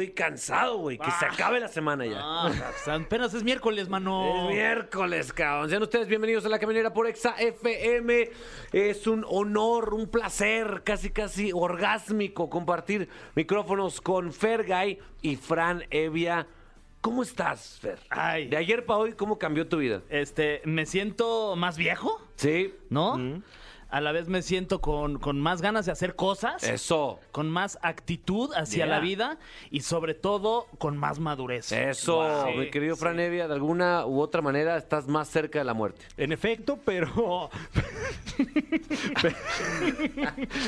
estoy cansado, güey. Que se acabe la semana ya. Ah, apenas es miércoles, mano. Es miércoles, cabrón. Sean ustedes bienvenidos a la caminera por Exa FM. Es un honor, un placer, casi casi orgásmico compartir micrófonos con Fergay y Fran Evia. ¿Cómo estás, Fer? Ay. De ayer para hoy, ¿cómo cambió tu vida? Este, me siento más viejo, Sí. ¿no? A la vez me siento con, con más ganas de hacer cosas, Eso. con más actitud hacia Yeah. la vida y sobre todo con más madurez. Eso, Sí, mi querido sí. Fran Evia, de alguna u otra manera estás más cerca de la muerte. En efecto, pero.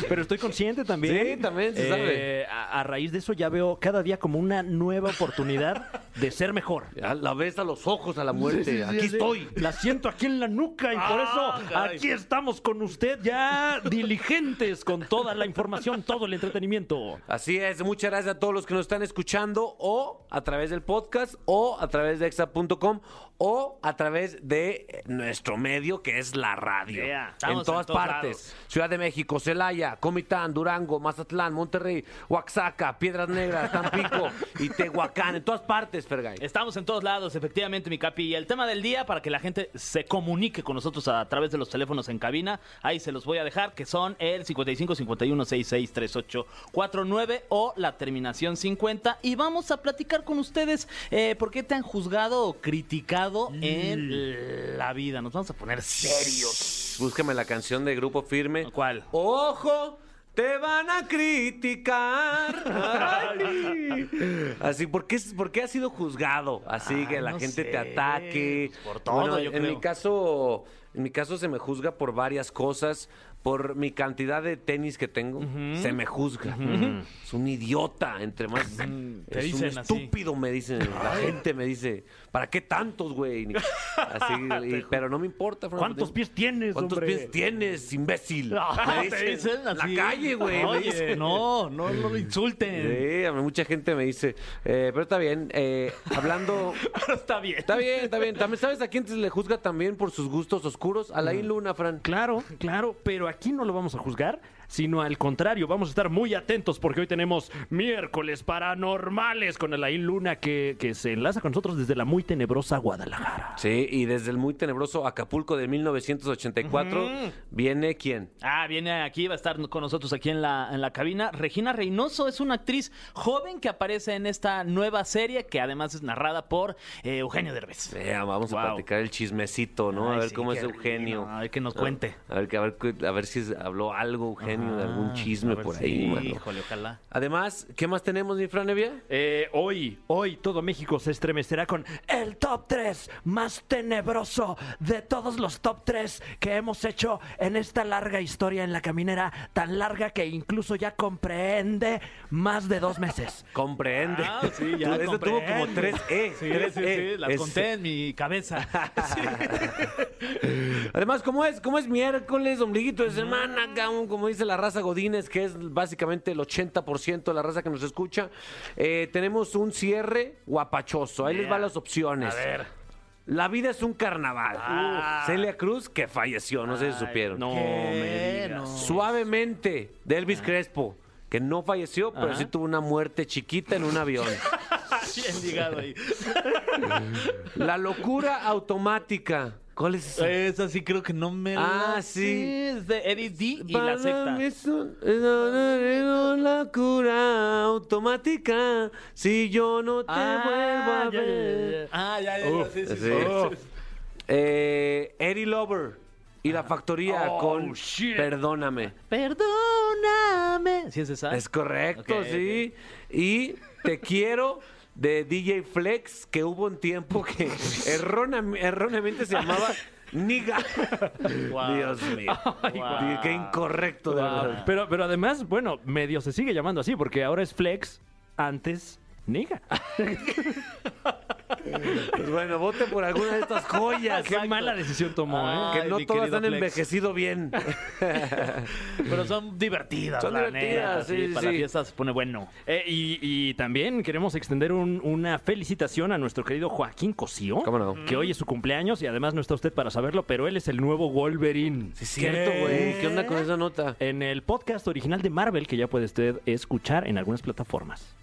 pero estoy consciente también. Sí, también se Eh, sabe. A, a raíz de eso ya veo cada día como una nueva oportunidad de ser mejor. La ves a los ojos a la muerte. Sí, sí, sí, Aquí sí. estoy. La siento aquí en la nuca y por Ah, eso caray. aquí estamos con ya diligentes con toda la información, todo el entretenimiento. Así es, muchas gracias a todos los que nos están escuchando o a través del podcast o a través de exa.com o a través de eh, nuestro medio que es la radio. Yeah, en todas en partes. lados. Ciudad de México, Celaya, Comitán, Durango, Mazatlán, Monterrey, Oaxaca, Piedras Negras, Tampico y Tehuacán. En todas partes, Fergay. Estamos en todos lados, efectivamente, mi capi. Y el tema del día, para que la gente se comunique con nosotros a través de los teléfonos en cabina, ahí se los voy a dejar, que son el 55 51 66 38 49 o la terminación 50. Y vamos a platicar con ustedes eh, por qué te han juzgado o criticado en la vida. Nos vamos a poner serios. Búscame la canción de Grupo Firme. ¿Cuál? ¡Ojo! Te van a criticar. Así, ¿por qué, por qué has sido juzgado? Así Ay, que la no gente te ataque. por todo, Bueno, yo en creo. mi caso, en mi caso se me juzga por varias cosas. Por mi cantidad de tenis que tengo, se me juzga. Es un idiota, entre más. Es un así. estúpido, me dicen. La gente me dice, ¿para qué tantos, güey? Ni- Así, y- pero no me importa. Fran, ¿Cuántos pies tienes, ¿Cuántos hombre? pies tienes, imbécil? Ah, Me te dicen en así. la calle, güey. me Oye, dicen. no, no, no lo insulten. Sí, a mí mucha gente me dice, eh, pero está bien, eh, hablando... Está bien. Está bien, está bien. También, ¿sabes a quién se le juzga también por sus gustos oscuros? A la Luna, Fran. Claro, claro, pero aquí no lo vamos a juzgar, sino al contrario, vamos a estar muy atentos porque hoy tenemos miércoles paranormales con Alain Luna que, que se enlaza con nosotros desde la muy tenebrosa Guadalajara. Sí, y desde el muy tenebroso Acapulco de 1984 viene quién? Ah, viene aquí, va a estar con nosotros aquí en la, en la cabina. Regina Reynoso es una actriz joven que aparece en esta nueva serie que además es narrada por eh, Eugenio Derbez. Eh, vamos a platicar el chismecito, ¿no? a ver sí, cómo es Eugenio. rico. A ver que nos cuente. A ver, que- a ver, a ver si habló algo Eugenio de algún Ah, chisme por si- ahí, mano. Híjole, ojalá. Además, ¿qué más tenemos, mi Fran Evia? Eh, hoy, hoy todo México se estremecerá con el top 3 más tenebroso de todos los top 3 que hemos hecho en esta larga historia en la caminera, tan larga que incluso ya comprende más de dos meses. Comprende. Ah, sí, ya Eso tuvo como comprendo. tres E. Sí, sí, E. sí, las Es- conté en mi cabeza. Además, como es, como es miércoles, ombliguito de semana, como dice la raza Godínez, que es básicamente el 80% de la raza que nos escucha, eh, tenemos un cierre guapachoso. Ahí les van las opciones. A ver. La vida es un carnaval. Ah. Celia Cruz, que falleció, no sé si supieron. No me digas. Suavemente, de Elvis Crespo, que no falleció, pero sí tuvo una muerte chiquita en un avión. Bien ligado ahí. La locura automática. ¿Cuál es esa? Esa sí creo que no me Ah, la sí. sé. Es de Eddie D y la secta. mí es un- es una locura automática. Si yo no te vuelvo a ya, ya, ver. ya. Ah, ya, ya, ya. Uf, Sí, sí, sí. sí. Eh, Eddie Lover y la factoría Oh, con shit. Perdóname. Perdóname. ¿Sí es esa? Es correcto, Ok, sí. Y Te quiero de DJ Flex, que hubo un tiempo que erróneam- erróneamente se llamaba Niga. Wow. Dios mío. Wow. Qué incorrecto, de verdad. Pero, pero además, bueno, medio se sigue llamando así, porque ahora es Flex, antes Niga. Pues bueno, vote por alguna de estas joyas. Qué mala decisión tomó, Ah, ¿eh? Que no todas han envejecido bien. Pero son divertidas, Son la divertidas, neta, sí, Para sí. la fiesta se pone bueno. Eh, y, y también queremos extender un- una felicitación a nuestro querido Joaquín Cosío. ¿Cómo no? Que hoy es su cumpleaños y además no está usted para saberlo, pero él es el nuevo Wolverine. Sí, es cierto, güey. ¿Qué onda con esa nota? En el podcast original de Marvel que ya puede usted escuchar en algunas plataformas.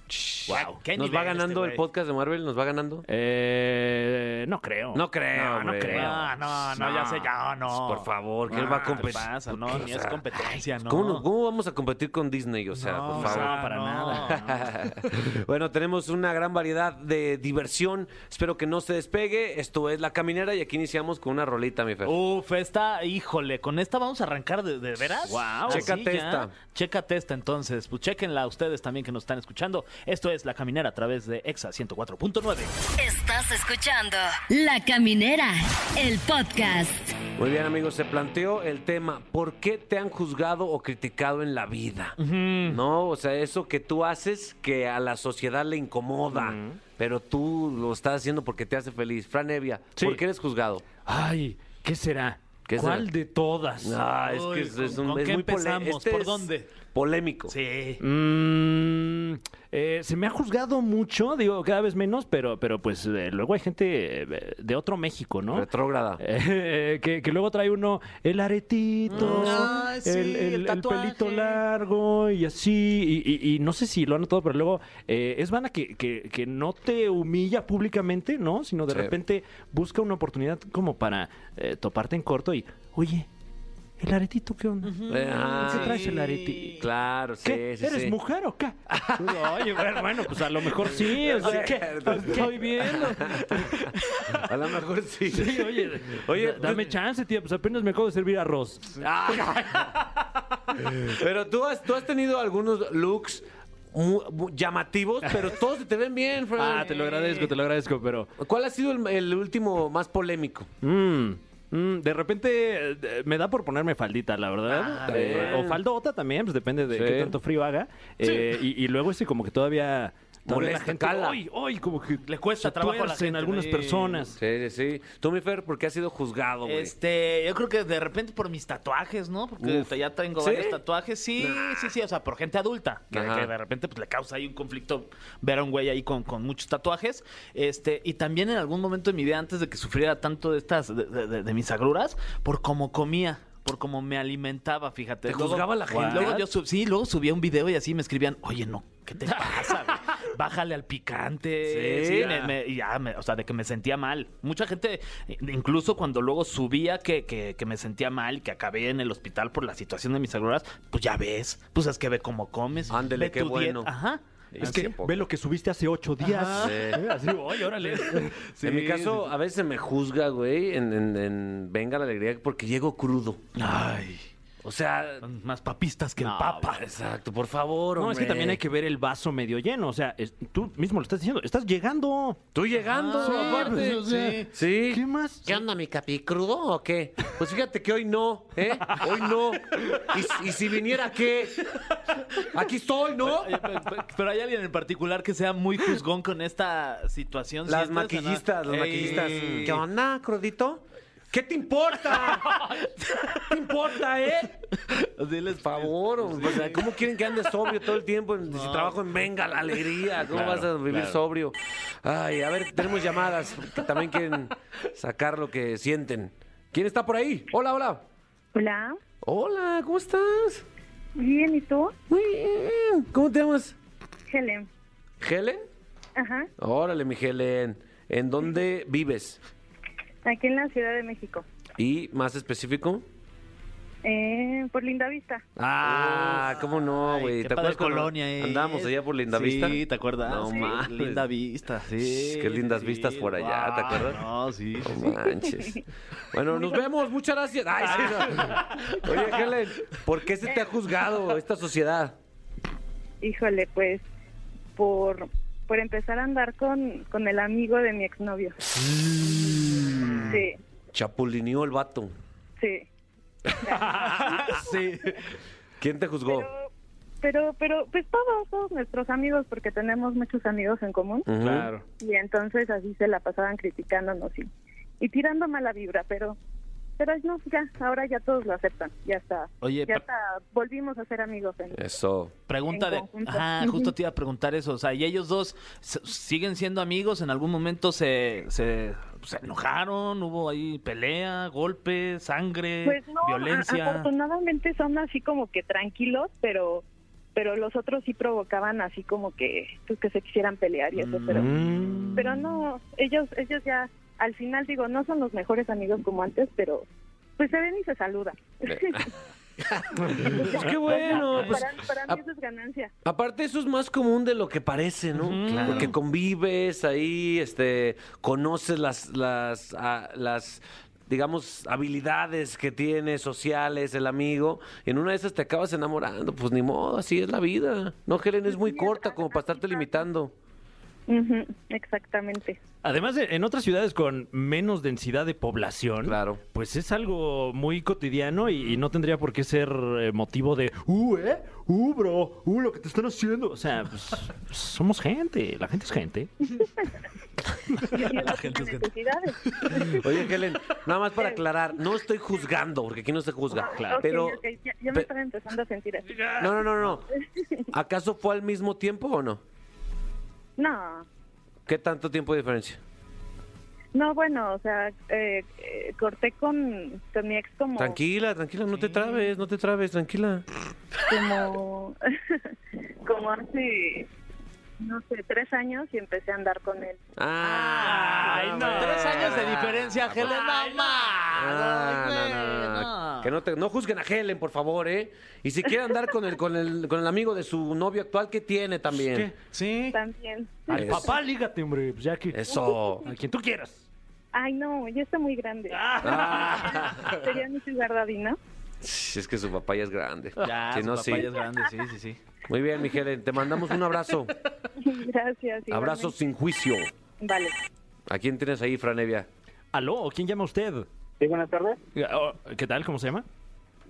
Wow, qué ¿Nos va ganando este el güey. podcast de Marvel? ¿Nos va ganando? Eh, no creo. No creo, No, no creo. No, no, no, ya sé, ya no. Por favor, que él va a ¿Qué competir. pasa? No, O ni es competencia, no. ¿Cómo, no- cómo vamos a competir con Disney? O sea, No, por o favor. sea, para no, nada. bueno, tenemos una gran variedad de diversión. Espero que no se despegue. Esto es La Caminera y aquí iniciamos con una rolita, mi Fer. Uf, esta, híjole, con esta vamos a arrancar de, de veras. Guau. Chécate esta. Chécate esta entonces. Pues chéquenla ustedes también que nos están escuchando. Esto es La Caminera a través de EXA 104.9. Estás escuchando La Caminera, el podcast. Muy bien, amigos, se planteó el tema, ¿por qué te han juzgado o criticado en la vida? ¿No? O sea, eso que tú haces que a la sociedad le incomoda, pero tú lo estás haciendo porque te hace feliz. Fran Evia, Sí. ¿por qué eres juzgado? Ay, ¿qué será? ¿Qué ¿Cuál será? de todas? Ah, es Uy, que es, es ¿con- un, con es qué muy empezamos? este ¿Por es dónde? Polémico. Sí. Mm, eh, se me ha juzgado mucho, digo, cada vez menos, pero, pero pues eh, luego hay gente eh, de otro México, ¿no? Retrógrada. Eh, que, que luego trae uno el aretito, Mm, sí, el, el el- el tatuaje. pelito largo y así. Y, y- y no sé si lo han notado, pero luego eh, es banda que, que- que no te humilla públicamente, ¿no? Sino de Sí. repente busca una oportunidad como para eh, toparte en corto y, oye, ¿el aretito qué onda? Eh, ah, ¿Qué traes sí. el areti? Claro, sí, ¿Qué? sí, ¿Eres sí. mujer o qué? Oye, bueno, bueno, pues a lo mejor sí. O sea, ¿qué? Estoy viendo. A lo mejor sí. Sí, oye, Oye, dame tú- chance, tía. Pues apenas me acabo de servir arroz. Pero tú has, tú has tenido algunos looks llamativos, pero todos se te ven bien, Fran. Ah, te lo agradezco, te lo agradezco, pero. ¿Cuál ha sido el, el último más polémico? mm, mm, de repente eh, me da por ponerme faldita, la verdad. Ah, Eh, o faldota también, pues depende de Sí. qué tanto frío haga. Eh, y, y luego ese como que todavía. Molesta, la gente. cala. Ay, ay, como que Le cuesta se trabajo a la tuerce en gente, algunas sí. personas. Sí, sí, sí. Tú, mi Fer, ¿por qué has sido juzgado, güey? Este, yo creo que de repente por mis tatuajes, ¿no? Porque Uf. ya tengo ¿Sí? varios tatuajes. Sí, sí, sí, o sea, por gente adulta. Que, Ajá. que de repente pues, le causa ahí un conflicto ver a un güey ahí con, con muchos tatuajes. Este, y también en algún momento de mi vida, antes de que sufriera tanto de estas, de, de- de- de mis agruras, por cómo comía. Por cómo me alimentaba, fíjate. ¿Te juzgaba la gente? Luego yo sub- sí, luego subía un video y así me escribían, oye, no, ¿qué te pasa? güey? Bájale al picante. Sí. Sí, me- me- ya, me- o sea, de que me sentía mal. Mucha gente, incluso cuando luego subía que, que, que me sentía mal y que acabé en el hospital por la situación de mis agruras, pues ya ves, pues es que ve cómo comes. Ándele, ve qué tu dieta. bueno. Ajá. Es que ve lo que subiste hace ocho días. Sí. Eh, Así, oye, órale. en mi caso, a veces me juzga, güey, en, en- en Venga la Alegría, porque llego crudo. Ay, O sea... son más papistas que No, el papa. Exacto, por favor, No, es que también hay que ver el vaso medio lleno. O sea, es- tú mismo lo estás diciendo. Estás llegando. Tú llegando, Ah, aparte. pues, o sea, Sí. ¿Qué más? ¿Qué onda, mi capi? ¿Crudo o qué? Pues fíjate que hoy no, ¿eh? Hoy no. ¿Y, y si viniera qué? Aquí estoy, ¿no? Pero hay alguien en particular que sea muy juzgón con esta situación. Las ¿sientes, maquillistas, las maquillistas. ¿Qué onda, crudito? ¿Qué te importa? ¿Qué te importa, eh? Diles, favor, o sea, ¿cómo quieren que andes sobrio todo el tiempo? Si trabajo en Venga, la alegría, ¿cómo vas a vivir sobrio? Ay, a ver, tenemos llamadas que también quieren sacar lo que sienten. ¿Quién está por ahí? Hola, hola. Hola, Hola, ¿cómo estás? bien, ¿y tú? Muy bien. ¿Cómo te llamas? Helen. ¿Helen? Ajá, Órale, mi Helen. ¿En dónde vives? Aquí en la Ciudad de México. Y más específico. Eh, por Linda Vista. Ah, ¿cómo no, güey? ¿Te acuerdas cuando colonia es? Andábamos allá por Linda Vista. Sí, ¿te acuerdas? No Sí. mames. Linda Vista, sí. Qué lindas sí, vistas por allá, ¿te acuerdas? No, sí. sí, No manches. Bueno, nos vemos. Muchas gracias. Ay, sí, no. Oye, Helen, ¿por qué se te ha juzgado esta sociedad? Híjole, pues, por, por empezar a andar con, con el amigo de mi exnovio. Sí, Chapulineó el vato. sí. sí. ¿Quién te juzgó? Pero pero, pero, pues todos, todos nuestros amigos, porque tenemos muchos amigos en común. Claro. Y entonces así se la pasaban criticándonos y, y tirando mala vibra, pero pero no, ya, ahora ya todos lo aceptan, ya está. Oye, ya está, volvimos a ser amigos. En, Eso. Pregunta En de. conjunto. Ajá, justo te iba a preguntar eso. O sea, ¿y ellos dos siguen siendo amigos? ¿En algún momento se, se, se enojaron? ¿Hubo ahí pelea, golpes, sangre, Pues no, a- violencia? afortunadamente son así como que tranquilos, pero pero los otros sí provocaban así como que pues, que se quisieran pelear y eso, pero Mm. pero no, ellos ellos ya al final digo, no son los mejores amigos como antes, pero pues se ven y se saludan. Pues qué bueno. Pues, para, para a- mí eso es ganancia. Aparte, eso es más común de lo que parece, ¿no? Claro. Porque convives ahí, este, conoces las, las, ah, las, digamos, habilidades que tiene sociales el amigo. Y en una de esas te acabas enamorando. Pues ni modo, así es la vida. No, Helen, es muy Sí, corta como para estarte pasa. Exactamente. Además, de- en otras ciudades con menos densidad de población, Claro. pues es algo muy cotidiano y, y no tendría por qué ser eh, motivo de, uh, eh, uh, bro, uh, lo que te están haciendo. O sea, pues, somos gente, la gente es gente. No gente es necesidades. Oye, Helen, nada más para aclarar, no estoy juzgando, porque aquí no se juzga. Ok, Pero, ok, ya, ya me pe- estaba empezando a sentir así. no, no, no, no. ¿Acaso fue al mismo tiempo o no? No, ¿Qué tanto tiempo de diferencia? no, bueno, o sea, eh, eh, corté con, con mi ex como... Tranquila, tranquila, no te trabes, no te trabes, tranquila. como como hace no sé tres años y empecé a andar con él Ay, no. Tres años de diferencia, Helen, no más. Ah, Ay, no, güey, no, no, no. Que no, te, no juzguen a Helen, por favor, ¿eh? Y si quiere andar con el, con el, con el amigo de su novio actual, ¿qué tiene también? ¿Qué? Sí. también Al Eso. papá, lígate, hombre, pues ya que... Eso. A quien tú quieras. ay no ya está muy grande Ah. sería mi sugar daddy no Es que su papá ya es grande. Ya, Si su no, papá sí. ya es grande, sí, sí, sí. Muy bien, mi Helen, te mandamos un abrazo. gracias Abrazo sin juicio. igualmente. vale ¿A quién tienes ahí, Franevia? ¿Aló? ¿Quién llama usted? Sí, buenas tardes. Oh, ¿Qué tal? ¿Cómo se llama?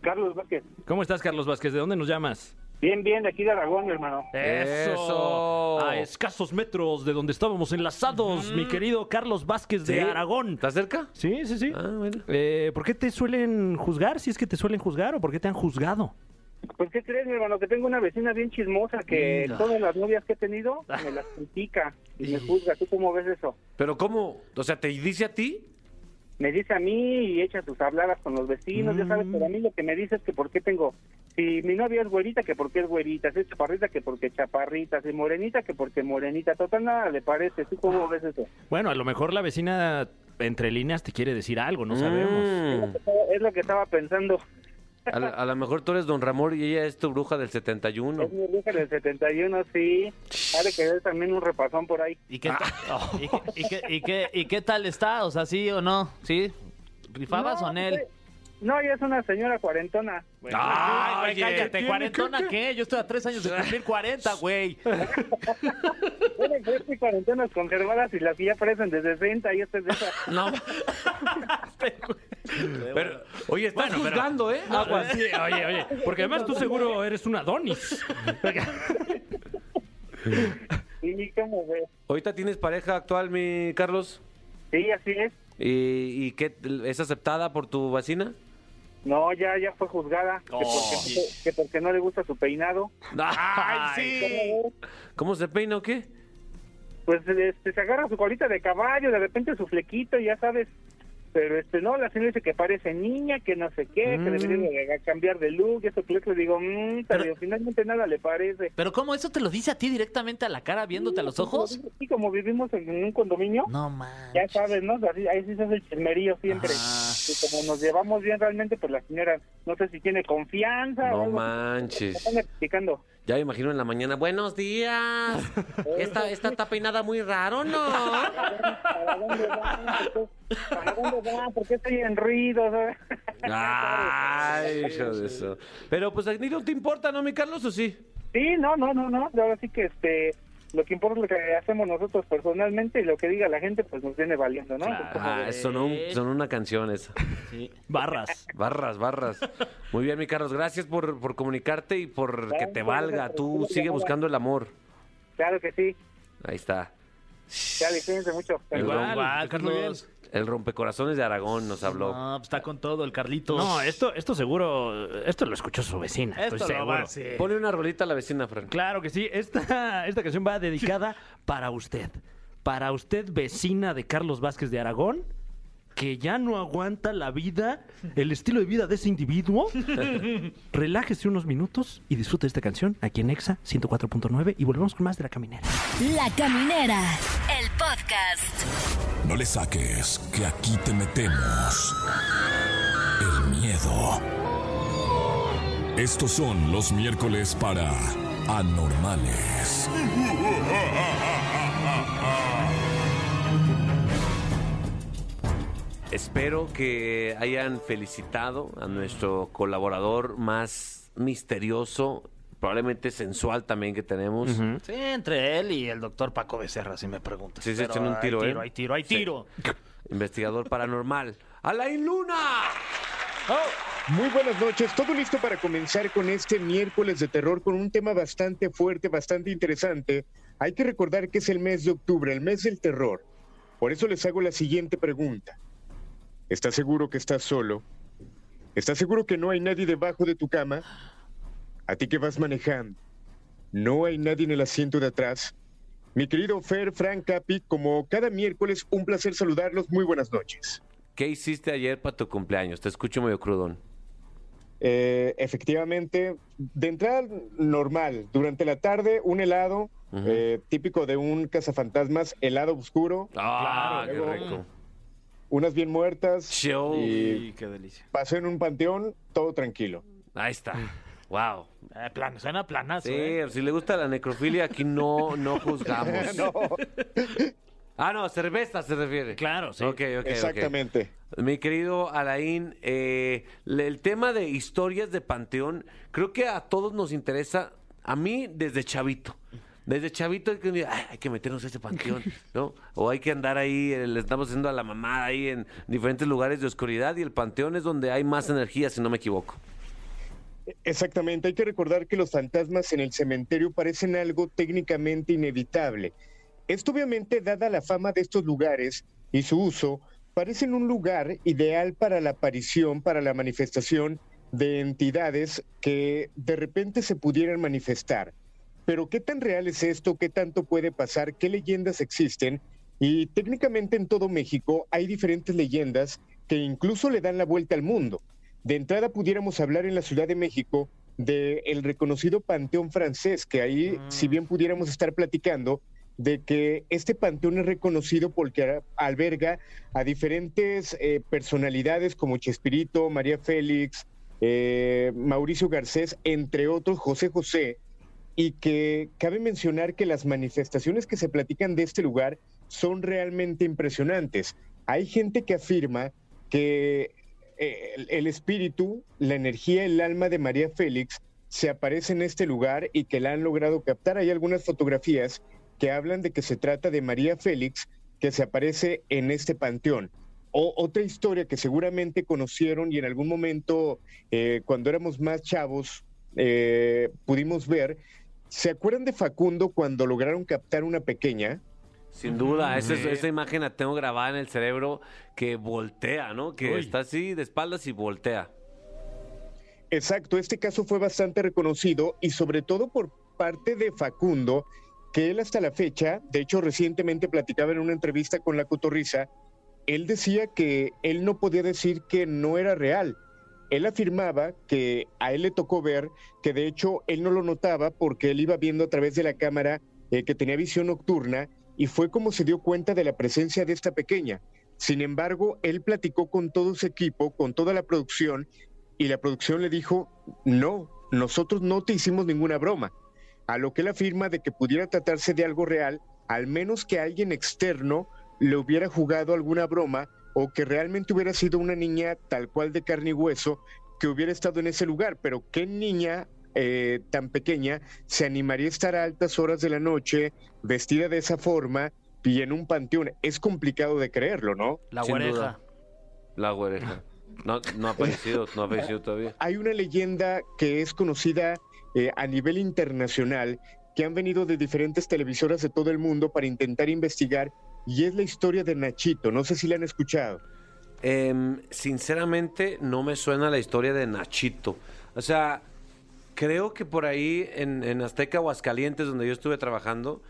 Carlos Vázquez. ¿Cómo estás, Carlos Vázquez? ¿De dónde nos llamas? Bien, bien, de aquí de Aragón, mi hermano. Eso. A escasos metros de donde estábamos enlazados, mi querido Carlos Vázquez de ¿Sí? Aragón. ¿Estás cerca? Sí, sí, sí. Ah, bueno. Eh, ¿Por qué te suelen juzgar? Si es que te suelen juzgar o por qué te han juzgado. Pues, ¿qué crees, mi hermano? Que tengo una vecina bien chismosa que Mira. todas las novias que he tenido me las critica y me juzga. ¿Tú cómo ves eso? Pero ¿cómo? O sea, ¿te dice a ti? Me dice a mí y echa sus habladas con los vecinos, ya sabes, pero a mí lo que me dice es que por qué tengo... Si mi novia es güerita, que porque es güerita, si es chaparrita, que porque chaparrita, si morenita, que porque morenita. Total, nada le parece. ¿Tú cómo ves eso? Bueno, a lo mejor la vecina entre líneas te quiere decir algo, no sabemos. Mm. Es lo que estaba pensando. A, la- a lo mejor tú eres Don Ramón y ella es tu bruja del 71. Es mi bruja del 71, sí. Ha de querer también un repasón por ahí. ¿Y qué, ta- y, qué, y, qué, y, qué, ¿Y qué tal está? O sea, ¿sí o no? ¿Sí? ¿Rifabas No, o en él? pues, No, ella es una señora cuarentona. Ay, güey, oye, cállate, ¿qué ¿cuarentona qué? Yo estoy a tres años de cumplir 40, güey. Bueno, pues es que cuarentonas conservadas y las que ya parecen de 60 y esta es de esas. No. Pero, oye, estás Bueno, pero- juzgando, ¿eh? No, Aguas. sí, oye, oye, porque además tú seguro eres un Adonis. ¿Y cómo ves? ¿Ahorita tienes pareja actual, mi Carlos? Sí, así es. ¿Y, y qué? ¿Es aceptada por tu vecina? No, ya ya fue juzgada. Que, Oh. porque, no- que porque no le gusta su peinado. ¡Ay, sí! ¿Cómo se peina o qué? Pues este, se agarra su colita de caballo, de repente su flequito, ya sabes. Pero este no, la señora dice que parece niña, que no sé qué, Mm. que debería de cambiar de look, eso que le digo, mmm, pero, Pero- finalmente nada le parece. ¿Pero cómo? ¿Eso te lo dice a ti directamente a la cara viéndote a los ojos? Y como vivimos en un condominio, No manches. ya sabes, ¿no? Así, ahí sí se hace el chismerío siempre. Ah. Y como nos llevamos bien realmente, pues la señora, no sé si tiene confianza o No algo. manches. Están explicando. Ya me imagino en la mañana. Buenos días. Esta, esta está peinada muy raro, ¿no? ¿Para dónde va? ¿Para dónde va? ¿Por qué estoy en ruido? Ay, hijo de eso. Pero pues a ti no te importa, ¿no, mi Carlos, o sí? Sí, no, no, no, no. Ahora sí que este, lo que importa es lo que hacemos nosotros personalmente y lo que diga la gente pues nos viene valiendo, ¿no? Claro. Ah, de- sonó, un- sonó una canción esa. Sí. Barras. Barras, barras. Muy bien, mi Carlos. Gracias por, por comunicarte y por que te valga. Tú sigue buscando el amor. Claro que sí. Ahí está. Ya, cuídense mucho. Igual, Igual, Carlos. El rompecorazones de Aragón nos habló. No, pues está con todo el Carlitos. No, esto, esto seguro, esto lo escuchó su vecina. Esto estoy lo seguro. va. Pone una rolita a la vecina, Fran. Claro que sí. Esta, esta canción va dedicada para usted. Para usted, vecina de Carlos Vázquez de Aragón, que ya no aguanta la vida, el estilo de vida de ese individuo. Relájese unos minutos y disfrute esta canción aquí en Exa 104.9 y volvemos con más de La Caminera. La Caminera, el podcast. No le saques, que aquí te metemos el miedo. Estos son los miércoles para anormales. Espero que hayan felicitado a nuestro colaborador más misterioso, probablemente sensual también que tenemos. Sí, entre él y el doctor Paco Becerra, si me preguntas. Sí, se Pero echan un tiro, hay ¿eh? tiro, hay tiro, hay Sí. tiro. Investigador paranormal. ¡Alain Luna! Muy buenas noches, todo listo para comenzar con este miércoles de terror con un tema bastante fuerte, bastante interesante. Hay que recordar que es el mes de octubre, el mes del terror. Por eso les hago la siguiente pregunta. ¿Estás seguro que estás solo? ¿Estás seguro que no hay nadie debajo de tu cama? ¿A ti que vas manejando? ¿No hay nadie en el asiento de atrás? Mi querido Fer, Frank, Capi, como cada miércoles, un placer saludarlos. Muy buenas noches. ¿Qué hiciste ayer para tu cumpleaños? Te escucho medio crudón. Eh, efectivamente, de entrada normal, durante la tarde un helado, eh, típico de un cazafantasmas, helado oscuro, ¡Ah, Claro, qué luego- rico! Unas bien muertas, Show. y qué delicia. pasé en un panteón, todo tranquilo. Ahí está. ¡Wow! Eh, plan, suena planazo, Sí, ¿eh? si le gusta la necrofilia, aquí no, no juzgamos. No, Ah, no, cerveza se refiere. Claro, sí. Ok, ok, ok. exactamente. Mi querido Alain, eh, el tema de historias de Panteón, creo que a todos nos interesa, a mí desde chavito. Desde chavito hay que, "Ay, hay que meternos a ese panteón, ¿no? O hay que andar ahí, eh, le estamos haciendo a la mamada ahí en diferentes lugares de oscuridad y el panteón es donde hay más energía, si no me equivoco. Exactamente, hay que recordar que los fantasmas en el cementerio parecen algo técnicamente inevitable. Esto obviamente, dada la fama de estos lugares y su uso, parecen un lugar ideal para la aparición, para la manifestación de entidades que de repente se pudieran manifestar. Pero ¿qué tan real es esto? ¿Qué tanto puede pasar? ¿Qué leyendas existen? Y técnicamente en todo México hay diferentes leyendas que incluso le dan la vuelta al mundo. De entrada pudiéramos hablar en la Ciudad de México del el reconocido Panteón francés, que ahí, si bien pudiéramos estar platicando, de que este panteón es reconocido porque alberga a diferentes eh, personalidades como Chespirito, María Félix, eh, Mauricio Garcés, entre otros, José José, y que cabe mencionar que las manifestaciones que se platican de este lugar son realmente impresionantes. Hay gente que afirma que eh, el, el espíritu, la energía, el alma de María Félix se aparece en este lugar y que la han logrado captar. Hay algunas fotografías que hablan de que se trata de María Félix que se aparece en este panteón. O otra historia que seguramente conocieron y en algún momento, eh, cuando éramos más chavos, eh, pudimos ver. ¿Se acuerdan de Facundo cuando lograron captar una pequeña? Sin duda, esa, es- esa imagen la tengo grabada en el cerebro que voltea, ¿no? Que Uy. está así de espaldas y voltea. Exacto, este caso fue bastante reconocido y sobre todo por parte de Facundo, que él hasta la fecha, de hecho recientemente platicaba en una entrevista con La Cotorrisa, él decía que él no podía decir que no era real. Él afirmaba que a él le tocó ver que de hecho él no lo notaba porque él iba viendo a través de la cámara eh, que tenía visión nocturna y fue como se dio cuenta de la presencia de esta pequeña. Sin embargo, él platicó con todo su equipo, con toda la producción y la producción le dijo, no, nosotros no te hicimos ninguna broma. A lo que él afirma de que pudiera tratarse de algo real, al menos que alguien externo le hubiera jugado alguna broma o que realmente hubiera sido una niña tal cual de carne y hueso que hubiera estado en ese lugar. Pero ¿qué niña eh, tan pequeña se animaría a estar a altas horas de la noche, vestida de esa forma y en un panteón. Es complicado de creerlo, ¿no? La duda. La güereja. No, no ha aparecido, no ha aparecido todavía. Hay una leyenda que es conocida eh, a nivel internacional, que han venido de diferentes televisoras de todo el mundo para intentar investigar, y es la historia de Nachito. No sé si la han escuchado. Em, sinceramente, no me suena la historia de Nachito. O sea, creo que por ahí en, en Azteca Aguascalientes, donde yo estuve trabajando,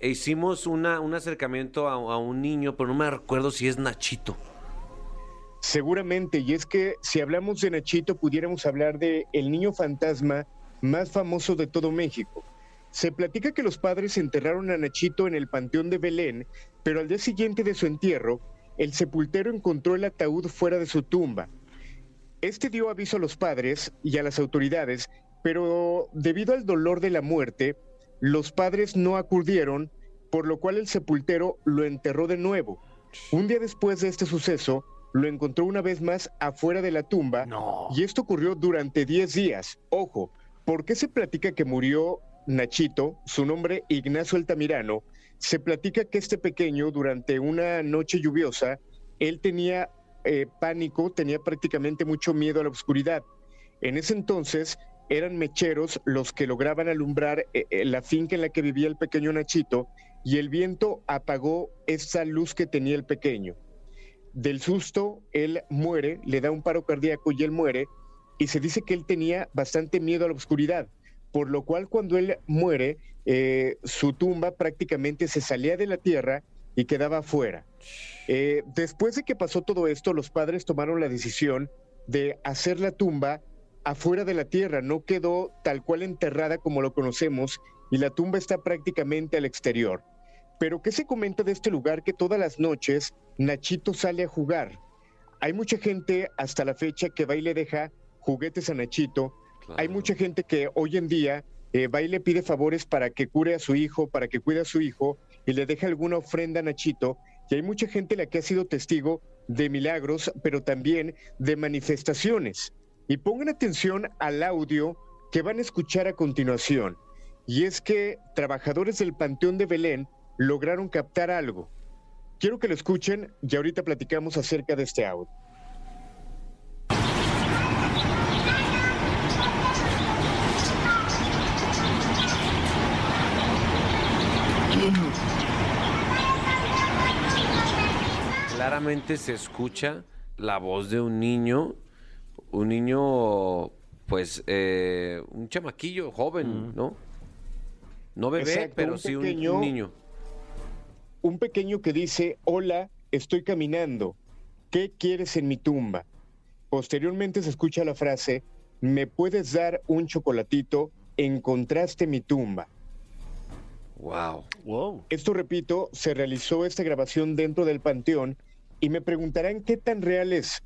hicimos una, un acercamiento a, a un niño, pero no me recuerdo si es Nachito. Seguramente, y es que si hablamos de Nachito, pudiéramos hablar de el niño fantasma más famoso de todo México. Se platica que los padres enterraron a Nachito en el Panteón de Belén, pero al día siguiente de su entierro, el sepultero encontró el ataúd fuera de su tumba. Este dio aviso a los padres y a las autoridades, pero debido al dolor de la muerte, los padres no acudieron, por lo cual el sepultero lo enterró de nuevo. Un día después de este suceso, lo encontró una vez más afuera de la tumba No. y esto ocurrió durante 10 días. Ojo, ¿por qué se platica que murió Nachito, su nombre Ignacio Altamirano? Se platica que este pequeño, durante una noche lluviosa, él tenía eh, pánico, tenía prácticamente mucho miedo a la oscuridad. En ese entonces eran mecheros los que lograban alumbrar eh, eh, la finca en la que vivía el pequeño Nachito y el viento apagó esa luz que tenía el pequeño. Del susto, él muere, le da un paro cardíaco y él muere, y se dice que él tenía bastante miedo a la oscuridad, por lo cual cuando él muere, eh, su tumba prácticamente se salía de la tierra y quedaba afuera. Eh, después de que pasó todo esto, los padres tomaron la decisión de hacer la tumba afuera de la tierra, no quedó tal cual enterrada como lo conocemos y la tumba está prácticamente al exterior. Pero ¿qué se comenta de este lugar que todas las noches Nachito sale a jugar? Hay mucha gente hasta la fecha que va y le deja juguetes a Nachito. Hay mucha gente que hoy en día eh, va y le pide favores para que cure a su hijo, para que cuide a su hijo y le deja alguna ofrenda a Nachito. Y hay mucha gente la que ha sido testigo de milagros, pero también de manifestaciones. Y pongan atención al audio que van a escuchar a continuación. Y es que trabajadores del Panteón de Belén lograron captar algo. Quiero que lo escuchen y ahorita platicamos acerca de este audio. Claramente se escucha la voz de un niño, un niño, pues, eh, un chamaquillo joven, ¿no? No bebé, Exacto, pero un sí pequeño- un niño. Un pequeño que dice, hola, estoy caminando. ¿Qué quieres en mi tumba? Posteriormente se escucha la frase, ¿me puedes dar un chocolatito? Encontraste mi tumba. Wow. Wow. Esto, repito, se realizó esta grabación dentro del panteón y me preguntarán qué tan real es.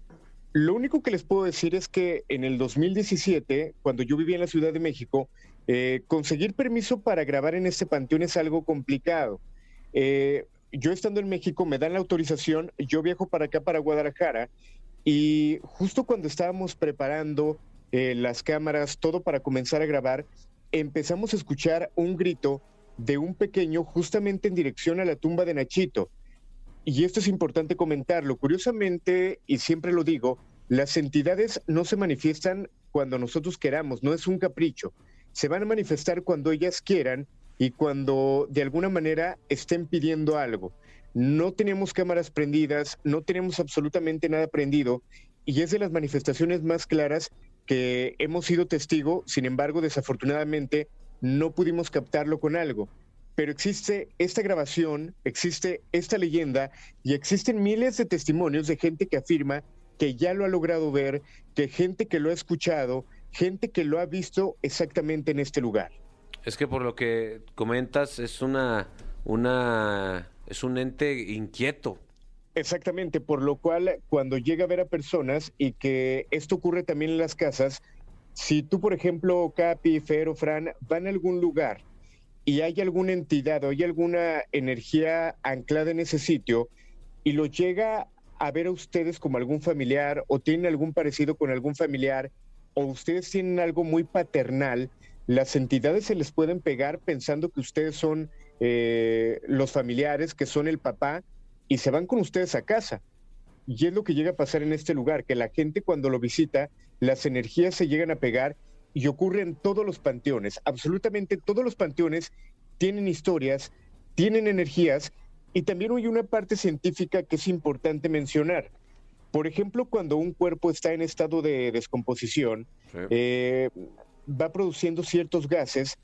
Lo único que les puedo decir es que en el 2017, cuando yo vivía en la Ciudad de México, eh, conseguir permiso para grabar en este panteón es algo complicado. Eh, yo estando en México me dan la autorización, yo viajo para acá, para Guadalajara, y justo cuando estábamos preparando eh, las cámaras, todo para comenzar a grabar, empezamos a escuchar un grito de un pequeño justamente en dirección a la tumba de Nachito. Y esto es importante comentarlo. Curiosamente, y siempre lo digo, las entidades no se manifiestan cuando nosotros queramos, no es un capricho. Se van a manifestar cuando ellas quieran y cuando de alguna manera estén pidiendo algo. No tenemos cámaras prendidas, no tenemos absolutamente nada prendido y es de las manifestaciones más claras que hemos sido testigo, sin embargo, desafortunadamente no pudimos captarlo con algo. Pero existe esta grabación, existe esta leyenda y existen miles de testimonios de gente que afirma que ya lo ha logrado ver, que gente que lo ha escuchado, gente que lo ha visto exactamente en este lugar. Es que por lo que comentas es una, una, es un ente inquieto. Exactamente, por lo cual cuando llega a ver a personas y que esto ocurre también en las casas, si tú, por ejemplo, Capi, Fer o Fran, van a algún lugar y hay alguna entidad o hay alguna energía anclada en ese sitio y lo llega a ver a ustedes como algún familiar o tienen algún parecido con algún familiar, o ustedes tienen algo muy paternal, las entidades se les pueden pegar pensando que ustedes son eh, los familiares, que son el papá, y se van con ustedes a casa. Y es lo que llega a pasar en este lugar, que la gente cuando lo visita, las energías se llegan a pegar y ocurre en todos los panteones. Absolutamente todos los panteones tienen historias, tienen energías y también hay una parte científica que es importante mencionar. Por ejemplo, cuando un cuerpo está en estado de descomposición, Sí. eh, va produciendo ciertos gases,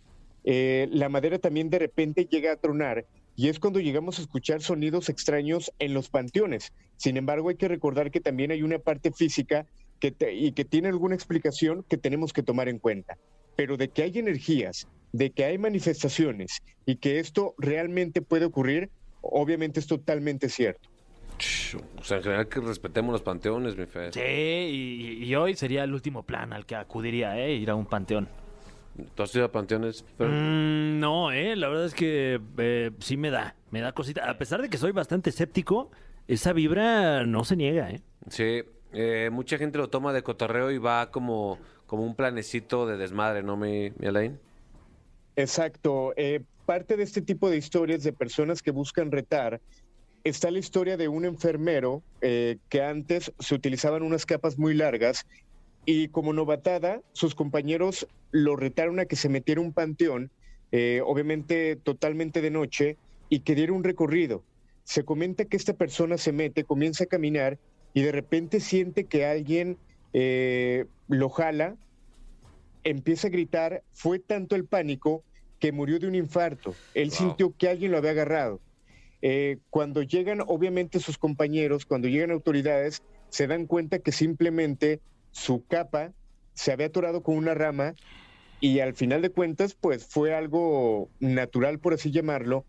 eh, la madera también de repente llega a tronar y es cuando llegamos a escuchar sonidos extraños en los panteones. Sin embargo, hay que recordar que también hay una parte física que te- y que tiene alguna explicación que tenemos que tomar en cuenta. Pero de que hay energías, de que hay manifestaciones y que esto realmente puede ocurrir, obviamente es totalmente cierto. O sea, en general que respetemos los panteones, mi Fer. Sí, y, y hoy sería el último plan al que acudiría, ¿eh? Ir a un panteón. ¿Tú has ido a panteones, Fer? Mm, no, eh, la verdad es que eh, sí me da, me da cosita. A pesar de que soy bastante escéptico, esa vibra no se niega, ¿eh? Sí, eh, mucha gente lo toma de cotorreo y va como, como un planecito de desmadre, ¿no, mi, mi Alain? Exacto. eh, parte de este tipo de historias de personas que buscan retar está la historia de un enfermero eh, que antes se utilizaban unas capas muy largas y como novatada sus compañeros lo retaron a que se metiera un panteón, eh, obviamente totalmente de noche, y que diera un recorrido. Se comenta que esta persona se mete, comienza a caminar y de repente siente que alguien eh, lo jala, empieza a gritar, fue tanto el pánico que murió de un infarto. Él Wow. sintió que alguien lo había agarrado. Eh, cuando llegan, obviamente, sus compañeros, cuando llegan autoridades, se dan cuenta que simplemente su capa se había atorado con una rama y al final de cuentas, pues fue algo natural, por así llamarlo,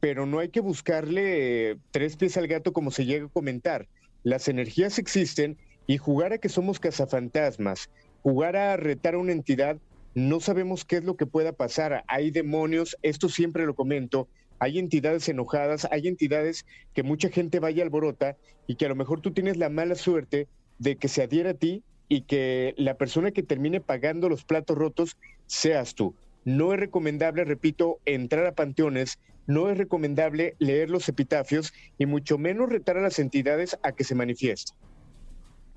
pero no hay que buscarle eh, tres pies al gato como se llega a comentar. Las energías existen y jugar a que somos cazafantasmas, jugar a retar a una entidad, no sabemos qué es lo que pueda pasar. Hay demonios, esto siempre lo comento, hay entidades enojadas, hay entidades que mucha gente vaya alborota y que a lo mejor tú tienes la mala suerte de que se adhiera a ti y que la persona que termine pagando los platos rotos seas tú. No es recomendable, repito, entrar a panteones, no es recomendable leer los epitafios y mucho menos retar a las entidades a que se manifiesten.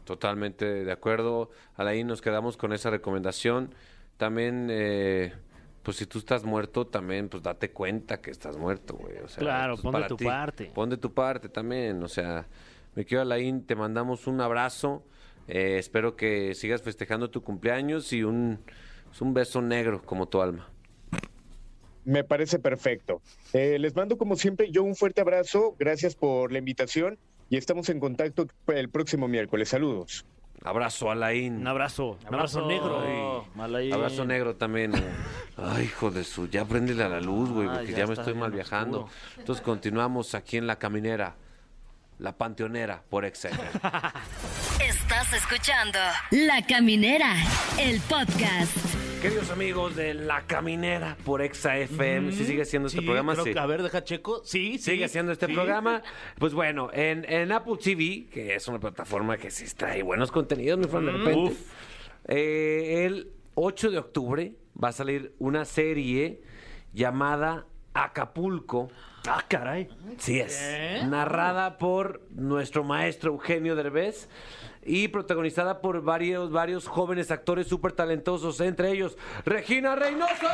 Totalmente de acuerdo. Alain, nos quedamos con esa recomendación. También, eh, pues si tú estás muerto, también, pues date cuenta que estás muerto, güey. O sea, Claro, pues, pon de tu ti. parte. Pon de tu parte también. O sea, mi querido Alain, te mandamos un abrazo. Eh, espero que sigas festejando tu cumpleaños y un, es un beso negro como tu alma. Me parece perfecto. Eh, les mando como siempre yo un fuerte abrazo, gracias por la invitación y estamos en contacto el próximo miércoles. Saludos. Abrazo, Alain. Un abrazo, un abrazo, negro. Ay. Abrazo negro también. güey. Ay, hijo de su, ya préndele a la luz, güey, Ay, porque ya ya, me estoy mal viajando. oscuro. Entonces continuamos aquí en La Caminera, La Panteonera, por Excel. Estás escuchando La Caminera, el podcast. Queridos amigos de La Caminera, por Exa FM, ¿sí sigue siendo este Sí, programa? creo Sí. que- a ver, deja checo. Sí, sí. Sigue siendo este sí. programa. Pues bueno, en, en Apple TV, que es una plataforma que sí trae buenos contenidos, mi Fran, de repente. uf. eh, el 8 de octubre va a salir una serie llamada Acapulco. Ah, caray. Sí es. Narrada por nuestro maestro Eugenio Derbez y protagonizada por varios, varios jóvenes actores súper talentosos, entre ellos Regina Reynoso.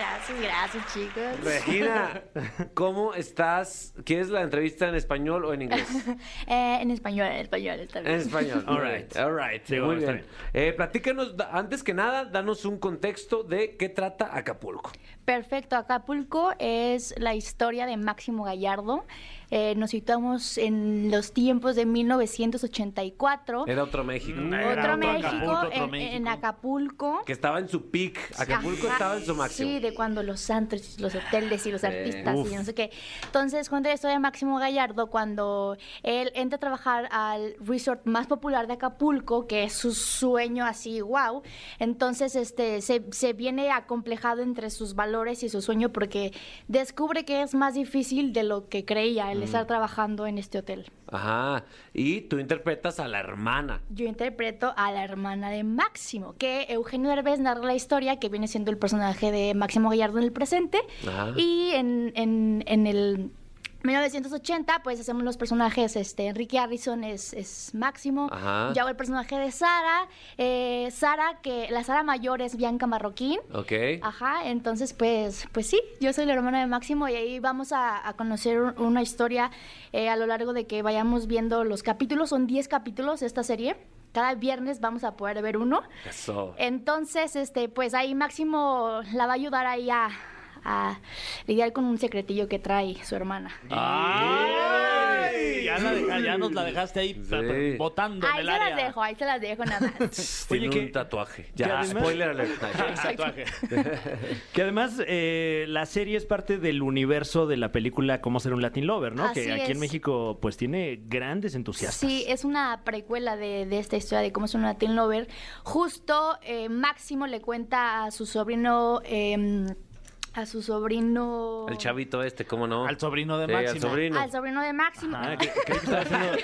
Gracias, gracias chicos. Regina, ¿cómo estás? ¿Quieres la entrevista en español o en inglés? Eh, en español, en español, está bien. En español. All All right. All right. Sí, Muy bueno, está bien. Eh, platícanos, antes que nada, danos un contexto de qué trata Acapulco. Perfecto, Acapulco es la historia de Máximo Gallardo. Eh, nos situamos en los tiempos de 1984. Era otro México. otro, México, Acapulco, otro en, México. en Acapulco. Que estaba en su peak. Acapulco Ajá. estaba en su máximo. Sí, de cuando los santos, los hoteles y los artistas y no sé qué. Entonces la historia de Máximo Gallardo cuando él entra a trabajar al resort más popular de Acapulco, que es su sueño así, wow. Entonces este se, se viene acomplejado entre sus valores y su sueño porque descubre que es más difícil de lo que creía el estar trabajando en este hotel. Ajá. Y tú interpretas a la hermana. Yo interpreto a la hermana de Máximo, que Eugenio Derbez narra la historia, que viene siendo el personaje de Máximo Gallardo en el presente. Ajá. Y en, en- en el 1980, pues hacemos los personajes, este, Enrique Harrison es, es Máximo. Ajá. Yo hago el personaje de Sara. eh, Sara, que la Sara mayor es Bianca Marroquín. ¿Ok? Ajá, entonces pues, pues sí, yo soy la hermana de Máximo y ahí vamos a, a conocer un- una historia eh, a lo largo de que vayamos viendo los capítulos, son 10 capítulos esta serie. Cada viernes vamos a poder ver uno. Eso. Entonces, este, pues ahí Máximo la va a ayudar ahí a, a lidiar con un secretillo que trae su hermana. ¡Ay! Ya, la deja- ya nos la dejaste ahí Sí. botando en Ahí el se área. las dejo, ahí se las dejo nada más. Tiene un tatuaje. que Ya, además- spoiler alert. Tatuaje. Que además eh, la serie es parte del universo de la película Cómo ser un Latin Lover, ¿no? Así que aquí en es. México pues tiene grandes entusiastas. Sí, es una precuela de, de esta historia de cómo es un Latin Lover. Justo eh, Máximo le cuenta a su sobrino, eh, a su sobrino... El chavito este, ¿cómo no? Al sobrino de Sí, al Máximo. sobrino. Al sobrino de Máximo. Ah, cre- creí, que estaba haciendo-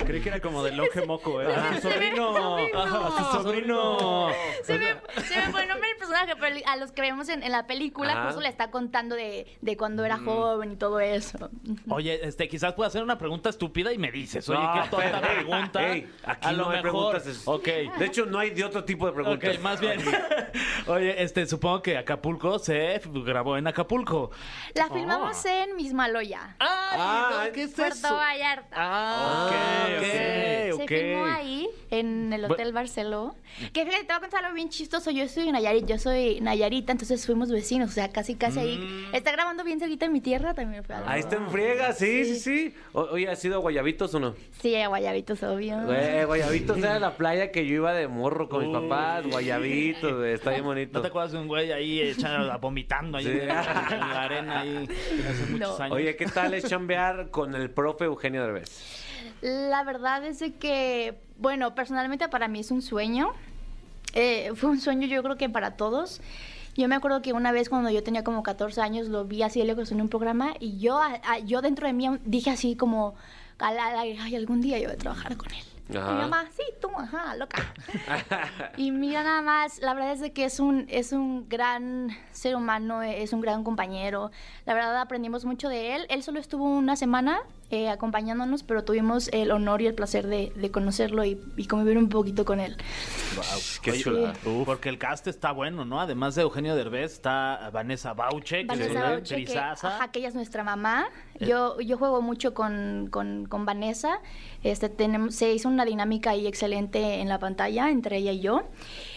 creí que era como de longe moco, ¿eh? A su sobrino. A su sobrino. Se me, se me fue el nombre del personaje, pero a los que vemos en, en la película, Ajá. justo le está contando de, de cuando era joven y todo eso. Oye, este, quizás pueda hacer una pregunta estúpida y me dices, oye, No, qué tonta pregunta. aquí a lo hay mejor. preguntas. es- Ok. De hecho, no hay de otro tipo de preguntas. Ok, más bien. Oye, este, supongo que Acapulco se grabó en Acapulco. La filmamos en Mismaloya, Ah, ¿qué es Puerto eso? Vallarta. Ah, ok, ok, ok, Se ok. filmó ahí, en el Hotel Barceló. Que fíjate, te voy a contar algo bien chistoso. Yo soy Nayarit, yo soy Nayarita, entonces fuimos vecinos, o sea, casi, casi ahí. Está grabando bien cerquita en mi tierra, también fue algo. Ahí está en friega, sí, sí, sí. O- oye, ¿has ido a Guayabitos o no? Sí, a Guayabitos, obvio. Güey, Guayabitos era la playa que yo iba de morro con mis papás. Guayabitos, güey, está bien bonito. ¿No te acuerdas de un güey ahí echando, ahí Sí. en la arena ahí hace muchos No. años? Oye, ¿qué tal es chambear con el profe Eugenio Derbez? La verdad es de que, bueno, personalmente para mí es un sueño. Eh, fue un sueño yo creo que para todos. Yo me acuerdo que una vez cuando yo tenía como 14 años lo vi así de lejos en un programa y yo, a- a- yo dentro de mí dije así como, a la- la- ay, algún día yo voy a trabajar con él. Ajá. Y mi mamá, sí, tú, ajá, loca. y mira nada más, la verdad es de que es un, es un gran ser humano, es un gran compañero. La verdad aprendimos mucho de él. Él solo estuvo una semana eh, acompañándonos, pero tuvimos el honor y el placer de, de conocerlo y, y convivir un poquito con él. Qué Oye, chulada. Porque el cast está bueno, ¿no? Además de Eugenio Derbez, está Vanessa Bauche, que Vanessa es una Bauche, que, ajá, que ella es nuestra mamá. Yo, yo juego mucho con, con, con Vanessa. Este, tenemos, se hizo una dinámica ahí excelente en la pantalla entre ella y yo.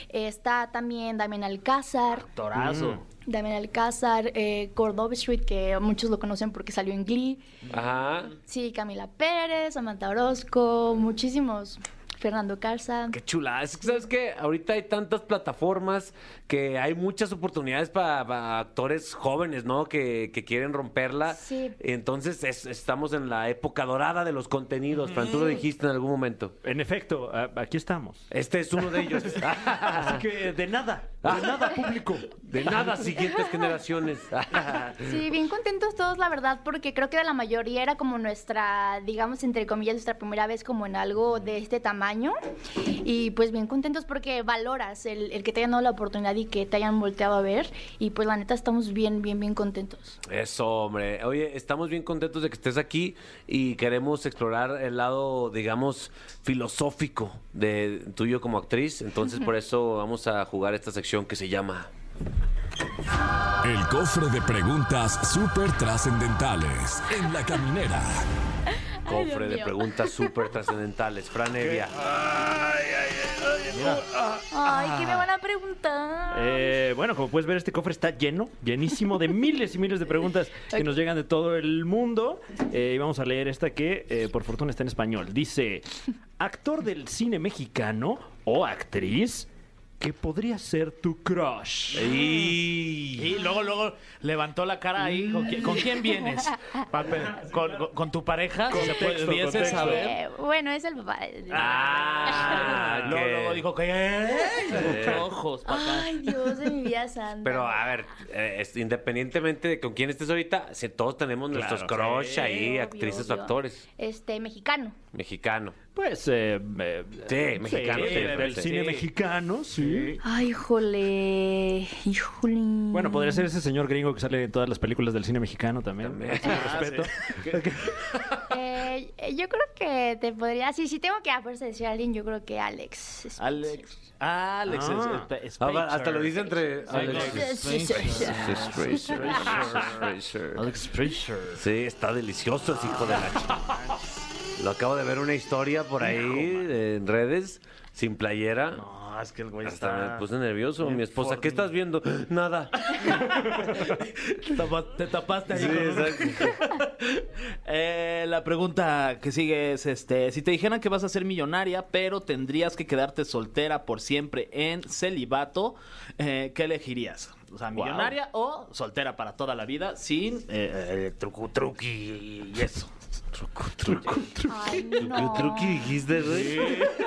Está también Damián Alcázar. Torazo. Damián Alcázar, eh, Cordova Street, que muchos lo conocen porque salió en Glee. Ajá. Sí, Camila Pérez, Samantha Orozco, muchísimos. Fernando Carza. Qué chula. Es que, ¿sabes qué? Ahorita hay tantas plataformas que hay muchas oportunidades para, actores jóvenes, ¿no? Que, que quieren romperla. Sí. Entonces, es- estamos en la época dorada de los contenidos. Fran, tú lo dijiste en algún momento. En efecto, aquí estamos. Este es uno de ellos. Así que de nada, de nada público. De nada, siguientes generaciones. Sí, bien contentos todos, la verdad, porque creo que de la mayoría era como nuestra, digamos, entre comillas, nuestra primera vez como en algo de este tamaño. Y pues bien contentos porque valoras el, el que te hayan dado la oportunidad y que te hayan volteado a ver. Y pues la neta estamos bien, bien, bien contentos. Eso, hombre. Oye, estamos bien contentos de que estés aquí y queremos explorar el lado, digamos, filosófico de tuyo como actriz. Entonces, por eso vamos a jugar esta sección que se llama El cofre de preguntas súper trascendentales en la caminera. Ay, Cofre de mío. preguntas súper trascendentales. Fran Evia. Ay, ¿qué me van a preguntar? Eh, bueno, como puedes ver, este cofre está lleno, llenísimo de miles y miles de preguntas que nos llegan de todo el mundo. Eh, y vamos a leer esta que, eh, por fortuna, está en español. Dice, actor del cine mexicano o actriz que podría ser tu crush. Y luego, luego levantó la cara ahí. ¿Con, qui- con quién vienes? Pape, ¿Con, con- con tu pareja? ¿Se Contexto, pudiese contexto. saber? Eh, bueno, es el papá. Ah, luego, luego dijo que... Muchos ojos, pa' acá. Ay, Dios de mi vida santa. Pero a ver, eh, es- independientemente de con quién estés ahorita, si todos tenemos nuestros crush ahí, Obvio, actrices obvio. o actores. Este, mexicano. Mexicano. Pues, eh, eh, Sí, mexicano, sí, del sí. cine mexicano, sí. Ay, híjole. Híjole. Bueno, podría ser ese señor gringo que sale en todas las películas del cine mexicano también. También. Respeto. Eh, eh, yo creo que te podría. Sí, sí, tengo que a fuerza decir a alguien, yo creo que Alex. Alex. Alex. Ah. es- es- Ah, Spacer. hasta lo dice entre Alex. Alex Fraser. Sí, está delicioso hijo de la chingada. Lo acabo de ver una historia por ahí en redes, sin playera. No, es que el güey Hasta está... me puse nervioso. Mi esposa, ¿qué estás viendo? Nada. Te tapa- Te tapaste ahí Sí, exacto. Eh, la pregunta que sigue es este, si te dijeran que vas a ser millonaria, pero tendrías que quedarte soltera por siempre en celibato, eh, ¿qué elegirías? O sea, millonaria o soltera para toda la vida sin eh, eh, truco truqui y eso. Ay, ¿Qué no. truqui dijiste, güey?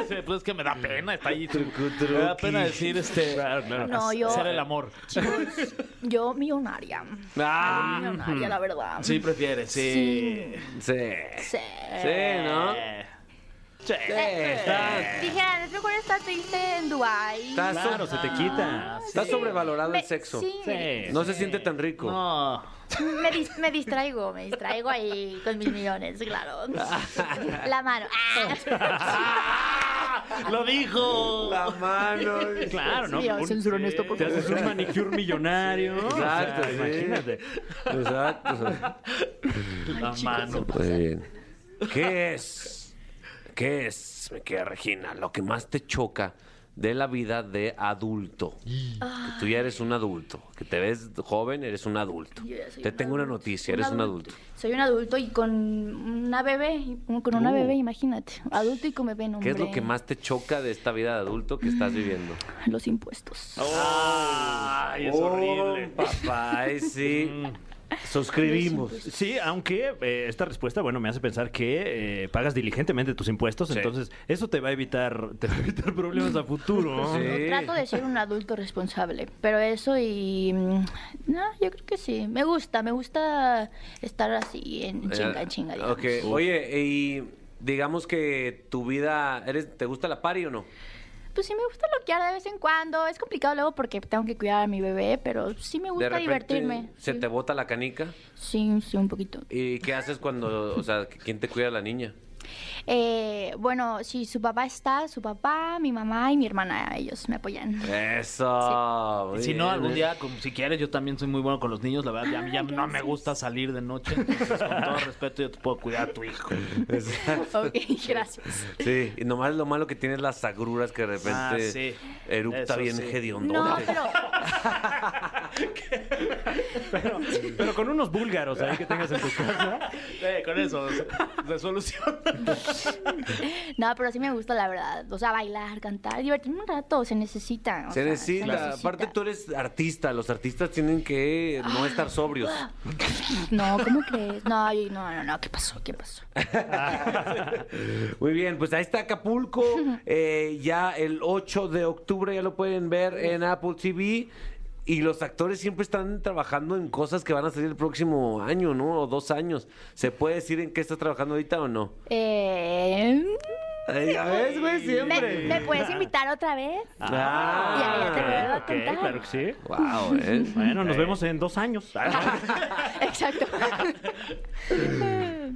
Sí, pues es que me da pena, está ahí. Truco, Me da truqui. pena decir este No, yo- hacer el amor. Yo, millonaria. Ah, Millonaria, la verdad. Sí, prefieres, sí. sí. Sí. Sí, ¿no? Eh, Sí, está, Dijeran, es mejor estar triste en Dubai. está, so- Claro, se te quita. está sobrevalorado Me- el sexo. Sí, No se siente tan rico. No. Me dis- me distraigo, me distraigo ahí con mis millones, claro. La mano. Ah. Lo dijo. La mano. Claro, ¿no? Un- censuran esto, por Te favor. haces un manicure millonario. Exacto, O sea, sí. Imagínate. Exacto. La mano. Muy bien. ¿Qué es? ¿Qué es, mi querida Regina, lo que más te choca de la vida de adulto? Que tú ya eres un adulto. Que te ves joven, eres un adulto. Yo ya soy Te un tengo una noticia, eres un adulto. Soy un adulto y con una bebé, con una Uh. bebé, imagínate. Adulto y con bebé, no, ¿Qué es lo que más te choca de esta vida de adulto que estás viviendo? Los impuestos. Ay, es horrible. Oh, papá, ay, sí. Suscribimos. Sí, aunque eh, esta respuesta, bueno, me hace pensar que eh, pagas diligentemente tus impuestos, Sí. entonces eso te va a evitar, te va a evitar problemas a futuro. Sí. No, trato de ser un adulto responsable, pero eso y... mm, No, yo creo que sí. Me gusta, me gusta estar así en chinga, en chinga, digamos. Ok, oye, y digamos que tu vida, eres, ¿te gusta la pari o no? Pues sí me gusta loquear de vez en cuando. Es complicado luego porque tengo que cuidar a mi bebé, pero sí me De gusta repente divertirme. se sí. te bota la canica. sí, sí, un poquito. ¿Y qué haces cuando, o sea, quién te cuida a la niña? Eh, bueno, si su papá está, su papá, mi mamá y mi hermana, ellos me apoyan. Eso. Y si no, algún día, como si quieres, yo también soy muy bueno con los niños. La verdad, ya, ya no me gusta salir de noche. Entonces, con todo respeto, yo te puedo cuidar a tu hijo. ok, gracias. Sí, y nomás lo malo que tienes las agruras que de repente Ah, sí. erupta Eso bien sí. hediondo. No, pero Pero, pero con unos búlgaros ahí que tengas en tu casa. Eh, con eso, se, se soluciona. No, pero sí me gusta la verdad. O sea, bailar, cantar, divertirme un rato, se necesita. o Se sea, necesita. Aparte tú eres artista, los artistas tienen que no estar sobrios. No, ¿cómo crees? No, no, no, ¿qué pasó? ¿Qué pasó? Muy bien, pues ahí está Acapulco. eh, ya el 8 de octubre ya lo pueden ver en Apple TV. Y los actores siempre están trabajando en cosas que van a salir el próximo año, ¿no? O dos años. ¿Se puede decir en qué estás trabajando ahorita o no? Eh, Ay, ya ves, güey, ¿me, siempre. me puedes invitar otra vez? Ah, Ya, ya te vuelvo a ok, contar. claro que sí. Wow, ¿eh? Bueno, nos vemos en dos años. Exacto.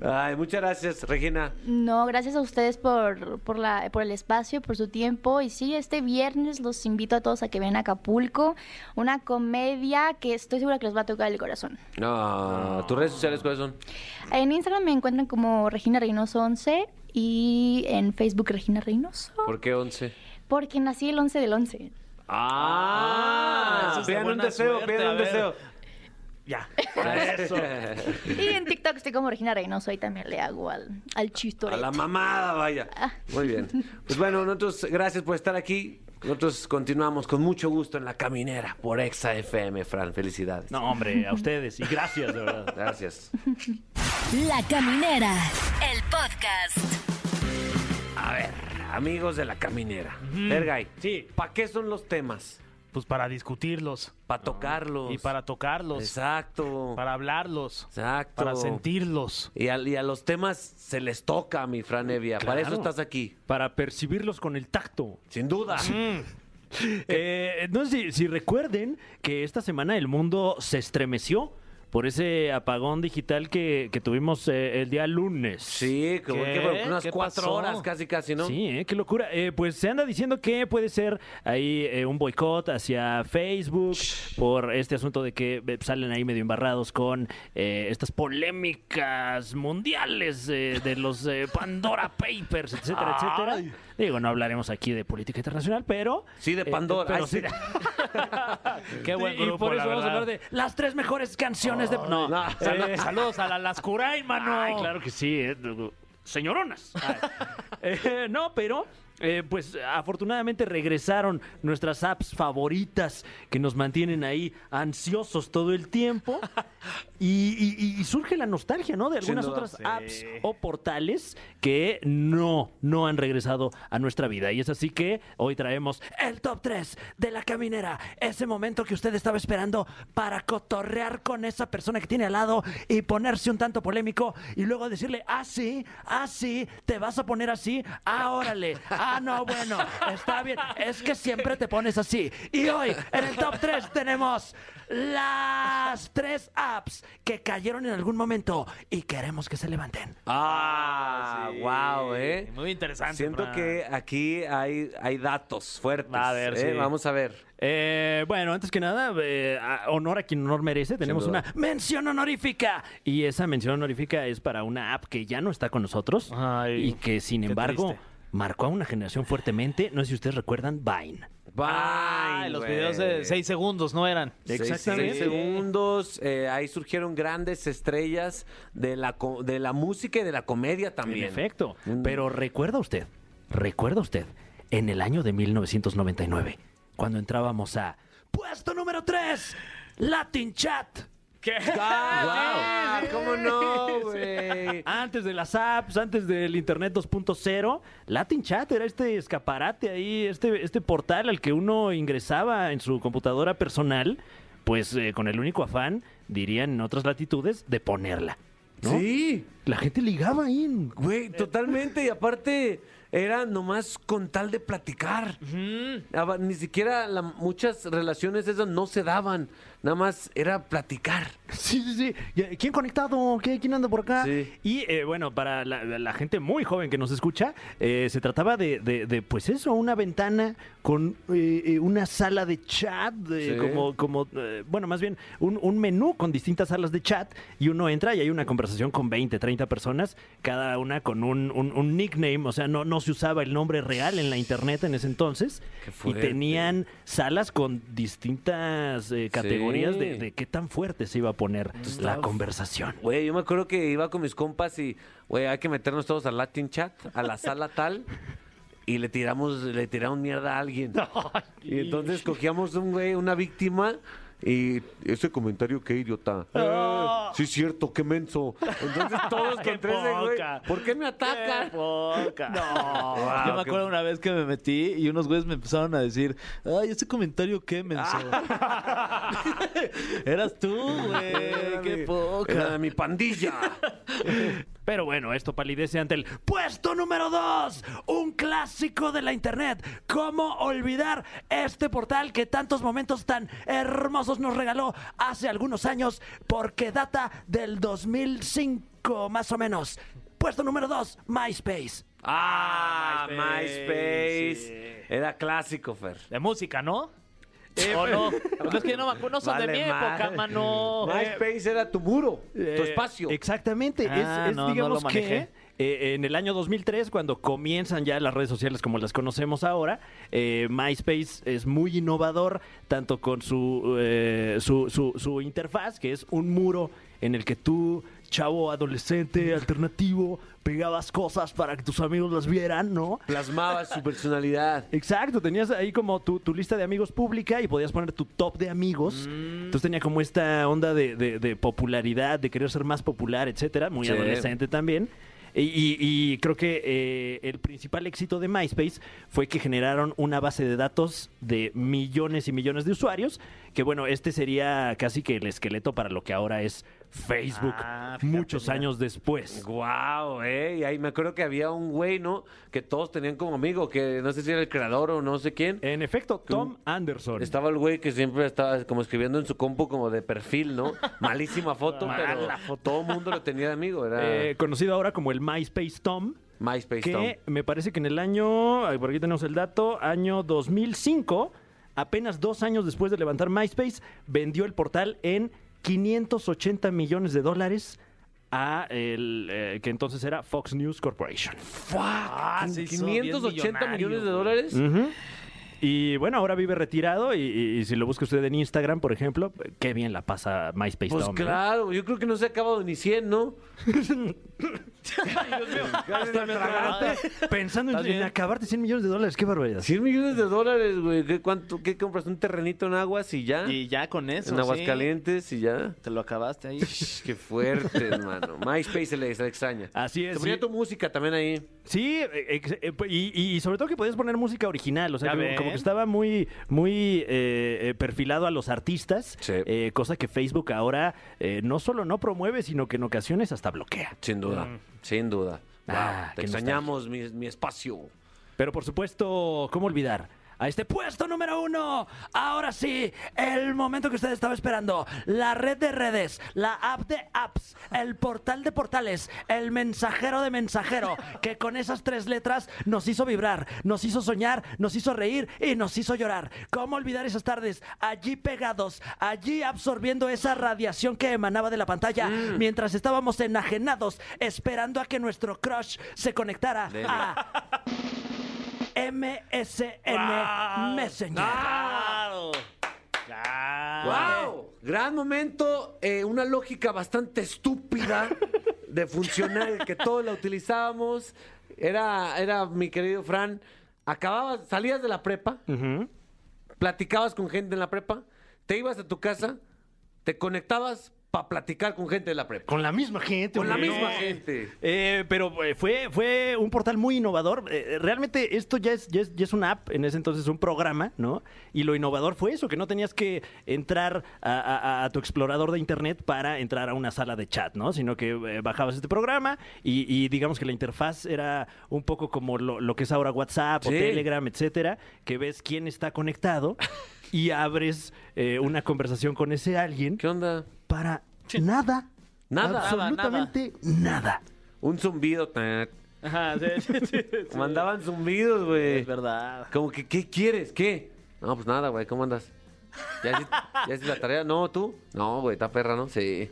Ay, muchas gracias, Regina. No, gracias a ustedes por, por, la, por el espacio, por su tiempo. Y sí, este viernes los invito a todos a que vean Acapulco, una comedia que estoy segura que les va a tocar el corazón. No, ¿tus redes sociales cuáles son? En Instagram me encuentran como Regina Reynoso 11 y en Facebook Regina Reynoso, ¿Por qué 11? porque nací el 11 del 11. Ah, eso es de pidan un deseo, suerte, un deseo. Ya. Y en TikTok estoy como Regina Reynoso y también le hago al, al A la mamada, vaya. Muy bien. Pues bueno, nosotros, gracias por estar aquí. Nosotros continuamos con mucho gusto en la caminera por Exa FM, Fran. Felicidades. No, hombre, a ustedes. Y gracias, de verdad. Gracias. La Caminera, el podcast. A ver, amigos de la caminera. Fergay, Sí. ¿para qué son los temas? Pues para discutirlos Para tocarlos. y para tocarlos, Exacto. para hablarlos, Exacto. para sentirlos. Y a, y a los temas se les toca, mi Fran Evia. Para eso estás aquí. Para percibirlos con el tacto. Sin duda. Eh, no sé si, si recuerden que esta semana el mundo se estremeció por ese apagón digital que, que tuvimos eh, el día lunes. Sí, como ¿Qué? que bueno, unas ¿Qué cuatro pasó? horas casi, casi, ¿no? Sí, ¿eh? qué locura. Eh, pues se anda diciendo que puede ser ahí eh, un boicot hacia Facebook por este asunto de que salen ahí medio embarrados con estas polémicas mundiales de los eh, Pandora Papers, etcétera, etcétera. Digo, no hablaremos aquí de política internacional, pero... Sí, de Pandora. pero Ay, sí. Qué buen Y- y grupo, por la eso vamos a verdad. hablar de las tres mejores canciones de... No, no. Sal- Saludos a la Lascurain, mano. Ay, claro que sí, eh, señoronas. Ay. Eh, no, pero eh, pues afortunadamente regresaron nuestras apps favoritas que nos mantienen ahí ansiosos todo el tiempo. Y, y- y surge la nostalgia, ¿no? De algunas duda, otras sí. apps o portales que no, no han regresado a nuestra vida. Y es así que hoy traemos el top 3 de la caminera. Ese momento que usted estaba esperando para cotorrear con esa persona que tiene al lado y ponerse un tanto polémico y luego decirle, ah, sí, ah, sí, te vas a poner así, ah, órale, ah, no, bueno, está bien. Es que siempre te pones así. Y hoy, en el top 3, tenemos las tres apps que cayeron en algún momento y queremos que se levanten. Ah, Sí. wow, ¿eh? Muy interesante. Siento Fran. que aquí hay, hay datos fuertes. A ver, ¿eh? sí. Vamos a ver. Eh, bueno, antes que nada, eh, honor a quien honor merece. Tenemos una mención honorífica. Y esa mención honorífica es para una app que ya no está con nosotros. Ay, y que, sin embargo, triste. Marcó a una generación fuertemente. No sé si ustedes recuerdan Vine. Bye, los güey. videos de 6 segundos, ¿no eran? Seis- Exactamente. seis segundos. eh, ahí surgieron grandes estrellas de la, co- de la música y de la comedia también. En efecto. Mm. Pero recuerda usted, recuerda usted, en el año de 1999, cuando entrábamos a puesto número 3, Latin Chat. ¡Ah, ¿Cómo no, güey? Antes de las apps, antes del Internet 2.0, Latin Chat era este escaparate ahí, este, este portal al que uno ingresaba en su computadora personal, pues eh, con el único afán, dirían en otras latitudes, de ponerla. ¿no? Sí, La gente ligaba ahí. en- güey, totalmente. Y aparte, era nomás con tal de platicar. Ni siquiera la- muchas relaciones esas no se daban. Nada más era platicar. Sí, sí, sí. ¿Y, ¿Quién conectado? ¿Qué- ¿Quién anda por acá? Sí. Y eh, bueno, para la, la gente muy joven que nos escucha, eh, se trataba de, de- de, pues eso, una ventana con eh, eh, una sala de chat, Sí. como, como eh, bueno, más bien un, un menú con distintas salas de chat y uno entra y hay una conversación con 20, 30 personas, cada una con un, un- un nickname, o sea, no, no se usaba el nombre real en la internet en ese entonces Qué y tenían salas con distintas eh, categorías de, Sí. de qué tan fuerte se iba a poner la conversación. Güey, yo me acuerdo que iba con mis compas y, güey, hay que meternos todos al Latin Chat, a la sala tal. Y le tiramos, le tiramos mierda a alguien. Y entonces cogíamos un güey, una víctima. Y ese comentario, qué idiota. Eh, sí, es cierto, qué menso. Entonces todos Qué contra ese güey. ¿Por qué me atacan? poca. No. Yo me acuerdo una vez que me metí y unos güeyes me empezaron a decir, ay, ese comentario qué menso. Eras tú, güey. Era Qué mi- poca. Era de mi pandilla. Pero bueno, esto palidece ante el puesto número 2, un clásico de la internet. ¿Cómo olvidar este portal que tantos momentos tan hermosos nos regaló hace algunos años? Porque data del 2005 más o menos. Puesto número 2, MySpace. Ah, MySpace, MySpace. Era clásico, Fer. De música, ¿no? ¿O no? Pues es que no, acuerdo, no son de Vale mi época, madre. mano. MySpace era tu muro, tu Eh, espacio. Exactamente. Es- Ah, es, no, no digamos lo que manejé. eh, en el año 2003, cuando comienzan ya las redes sociales como las conocemos ahora, eh, MySpace es muy innovador, tanto con su, eh, su, su- su interfaz, que es un muro en el que tú chavo adolescente, alternativo, pegabas cosas para que tus amigos las vieran, ¿no? Plasmabas su personalidad. Exacto, tenías ahí como tu, tu lista de amigos pública y podías poner tu top de amigos. Entonces tenía como esta onda de, de- de popularidad, de querer ser más popular, etcétera, muy Sí. adolescente también. Y, y- y creo que eh, el principal éxito de MySpace fue que generaron una base de datos de millones y millones de usuarios, que bueno, este sería casi que el esqueleto para lo que ahora es Facebook, Ah, muchos mira. años después. Wow, eh. Y ahí me acuerdo que había un güey, ¿no? Que todos tenían como amigo, que no sé si era el creador o no sé quién. En efecto, Tom Anderson. Estaba el güey que siempre estaba como escribiendo en su compu como de perfil, ¿no? Malísima foto, pero todo el mundo lo tenía de amigo. Era Eh, conocido ahora como el MySpace Tom. MySpace que Tom. me parece que en el año, por aquí tenemos el dato, año 2005, apenas dos años después de levantar MySpace, vendió el portal en 580 millones de dólares a el eh, que entonces era Fox News Corporation. Ah, se hizo bien 580 millones de millonario, dólares. Ujú. Y bueno, ahora vive retirado y, y- y si lo busca usted en Instagram, por ejemplo, qué bien la pasa MySpace Pues Tom. claro, yo creo que no se ha acabado ni 100, ¿no? Hasta me atraganté pensando en, ¿Estás bien? en acabarte 100 millones de dólares, qué barbaridad. 100 millones de dólares, güey. ¿Qué, cuánto, ¿Qué compras? ¿Un terrenito en aguas y ya? Y ya con eso. en sí, Aguascalientes y ya. Te lo acabaste ahí. Qué fuerte, hermano. MySpace se le, se le extraña. Así es. Se ponía sí. tu música también ahí. Sí, eh, eh, y, y sobre todo que podías poner música original, o sea, como, que estaba muy, muy eh, perfilado a los artistas, Sí. eh, cosa que Facebook ahora eh, no solo no promueve, sino que en ocasiones hasta bloquea. Sin duda, sin duda. Wow, Ah, te extrañamos mi, mi espacio. Pero por supuesto, ¿cómo olvidar? A este puesto número uno. Ahora sí, el momento que usted estaba esperando. La red de redes, la app de apps, el portal de portales, el mensajero de mensajero, que con esas tres letras nos hizo vibrar, nos hizo soñar, nos hizo reír y nos hizo llorar. ¿Cómo olvidar esas tardes allí pegados, allí absorbiendo esa radiación que emanaba de la pantalla mientras estábamos enajenados esperando a que nuestro crush se conectara a MSN Messenger. ¡Claro! ¡Claro! ¡Wow! Gran momento, eh, una lógica bastante estúpida de funcional que todos la utilizábamos. Era, era mi querido Fran. Acababas, salías de la prepa, platicabas con gente en la prepa, te ibas a tu casa, te conectabas para platicar con gente de la prepa. Con la misma gente. Con la misma no. gente. Eh, pero eh, fue, fue un portal muy innovador. Eh, realmente esto ya es, ya, es, ya es una app, en ese entonces un programa, ¿no? Y lo innovador fue eso, que no tenías que entrar a, a- a tu explorador de internet para entrar a una sala de chat, ¿no? Sino que eh, bajabas este programa y, y digamos que la interfaz era un poco como lo, lo que es ahora WhatsApp o. Telegram, etcétera, que ves quién está conectado y abres eh, una conversación con ese alguien ¿Qué onda? Para nada. Nada. Absolutamente nada. Un zumbido. tat. Ajá, sí, sí, sí, sí. Mandaban zumbidos, güey. Es verdad. Como que, ¿qué quieres? ¿Qué? No, pues nada, güey, ¿cómo andas? ¿Ya hiciste, la tarea? No, ¿tú? No, güey, está perra, ¿no? Sí.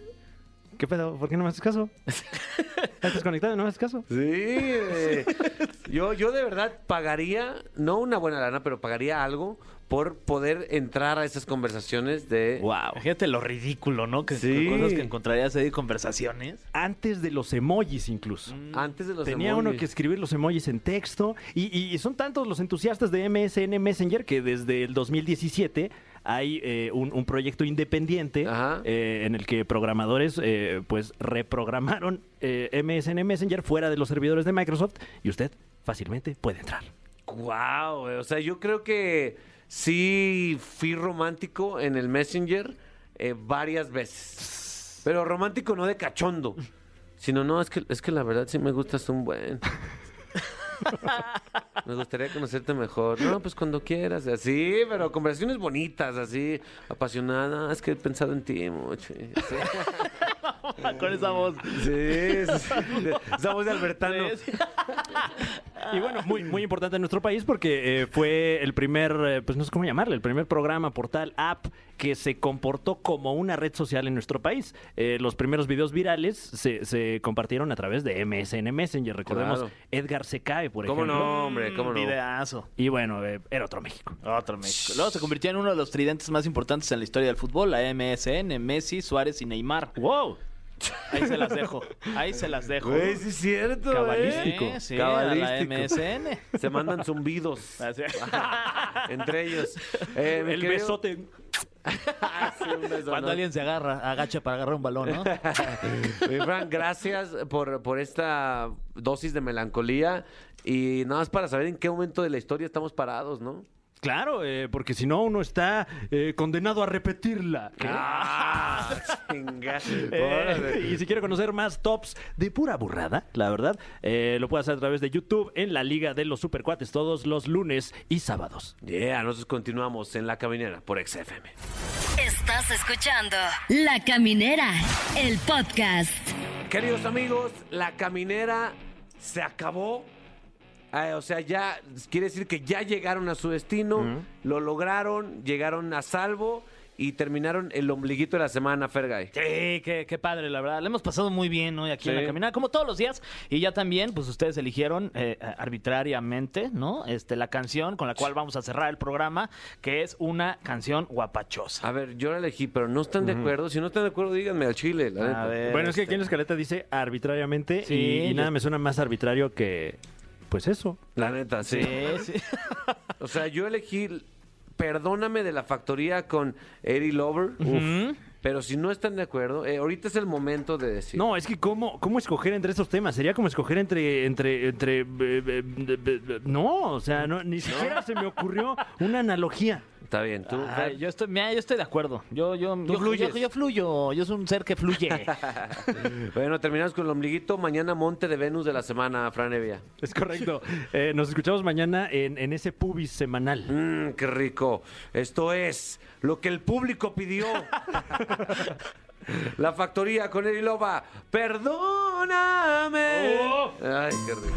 ¿Qué pedo? ¿Por qué no me haces caso? ¿Estás conectado y no me haces caso? Sí. Yo, yo de verdad pagaría, no una buena lana, pero pagaría algo por poder entrar a esas conversaciones de... Wow. Imagínate lo ridículo, ¿no? Que Sí. cosas que encontrarías ahí, conversaciones. Antes de los emojis incluso. Antes de los Tenía emojis. uno que escribir los emojis en texto y, y son tantos los entusiastas de MSN Messenger que desde el 2017 hay eh, un, un proyecto independiente eh, en el que programadores eh, pues reprogramaron eh, MSN Messenger fuera de los servidores de Microsoft y usted fácilmente puede entrar. Wow, güey. O sea, yo creo que sí fui romántico en el Messenger eh, varias veces. Pero romántico no de cachondo. Sino, no, es que, es que la verdad sí me gustas un buen. Me gustaría conocerte mejor. No, pues cuando quieras. Así, pero conversaciones bonitas, así, apasionadas. Es que he pensado en ti mucho. Con esa voz. sí, sí. De- Esa voz de Albertano. Sí, sí. Y bueno, muy, muy importante en nuestro país porque eh, fue el primer, eh, pues no sé cómo llamarle, el primer programa, portal, app que se comportó como una red social en nuestro país. Eh, los primeros videos virales se, se compartieron a través de MSN Messenger. Recordemos Claro. Edgar se cae, por ¿Cómo ejemplo. no, hombre? ¿Cómo no? Videazo. Y bueno, eh, era otro México. Otro México. Luego se convirtió en uno de los tridentes más importantes en la historia del fútbol, la MSN, Messi, Suárez y Neymar. ¡Wow! Ahí se las dejo. Ahí se las dejo. Güey, sí es cierto, Cabalístico. ¿eh? Sí, a la Cabalístico. MSN. Se mandan zumbidos Así. entre ellos. Eh, El querido- besote. Cuando alguien se agarra, agacha para agarrar un balón, ¿no? Mi Fran, gracias por, por esta dosis de melancolía y nada más para saber en qué momento de la historia estamos parados, ¿no? Claro, eh, porque si no, uno está eh, condenado a repetirla. ¡Ah! Eh, y si quiere conocer más tops de pura burrada, la verdad, eh, lo puede hacer a través de YouTube en la Liga de los Supercuates todos los lunes y sábados. Yeah, nosotros continuamos en La Caminera por XFM. Estás escuchando La Caminera, el podcast. Queridos amigos, La Caminera se acabó. Eh, o sea, ya quiere decir que ya llegaron a su destino, lo lograron, llegaron a salvo y terminaron el ombliguito de la semana, Fergay. Sí, qué, qué padre, la verdad. Le hemos pasado muy bien hoy aquí en la caminada, como todos los días. Y ya también, pues ustedes eligieron eh, arbitrariamente, ¿no? Este, la canción con la cual vamos a cerrar el programa, que es una canción guapachosa. A ver, yo la elegí, pero no están de acuerdo. Si no están de acuerdo, díganme al chile, la. A ver, Bueno, es que este, aquí en la escaleta dice arbitrariamente Sí, y, y yo- nada me suena más arbitrario que, pues eso. La neta, sí. Sí, sí. O sea, yo elegí Perdóname de la factoría con Eddie Lover. Uf. Pero si no están de acuerdo, eh, ahorita es el momento de decir. No, es que cómo, cómo escoger entre estos temas. Sería como escoger entre, entre, entre, eh, eh, eh, eh, no, o sea, no, ni siquiera se me ocurrió una analogía. Está bien, tú. Fer. yo estoy, mira, yo estoy de acuerdo. Yo, yo, yo, fluyes. yo, yo fluyo. Yo soy un ser que fluye. Bueno, terminamos con el ombliguito. Mañana Monte de Venus de la semana, Fran Evia. Es correcto. Eh, nos escuchamos mañana en, en ese pubis semanal. Mmm, qué rico. Esto es lo que el público pidió. La factoría con Eddie Loba. Perdóname. Ay, qué rico.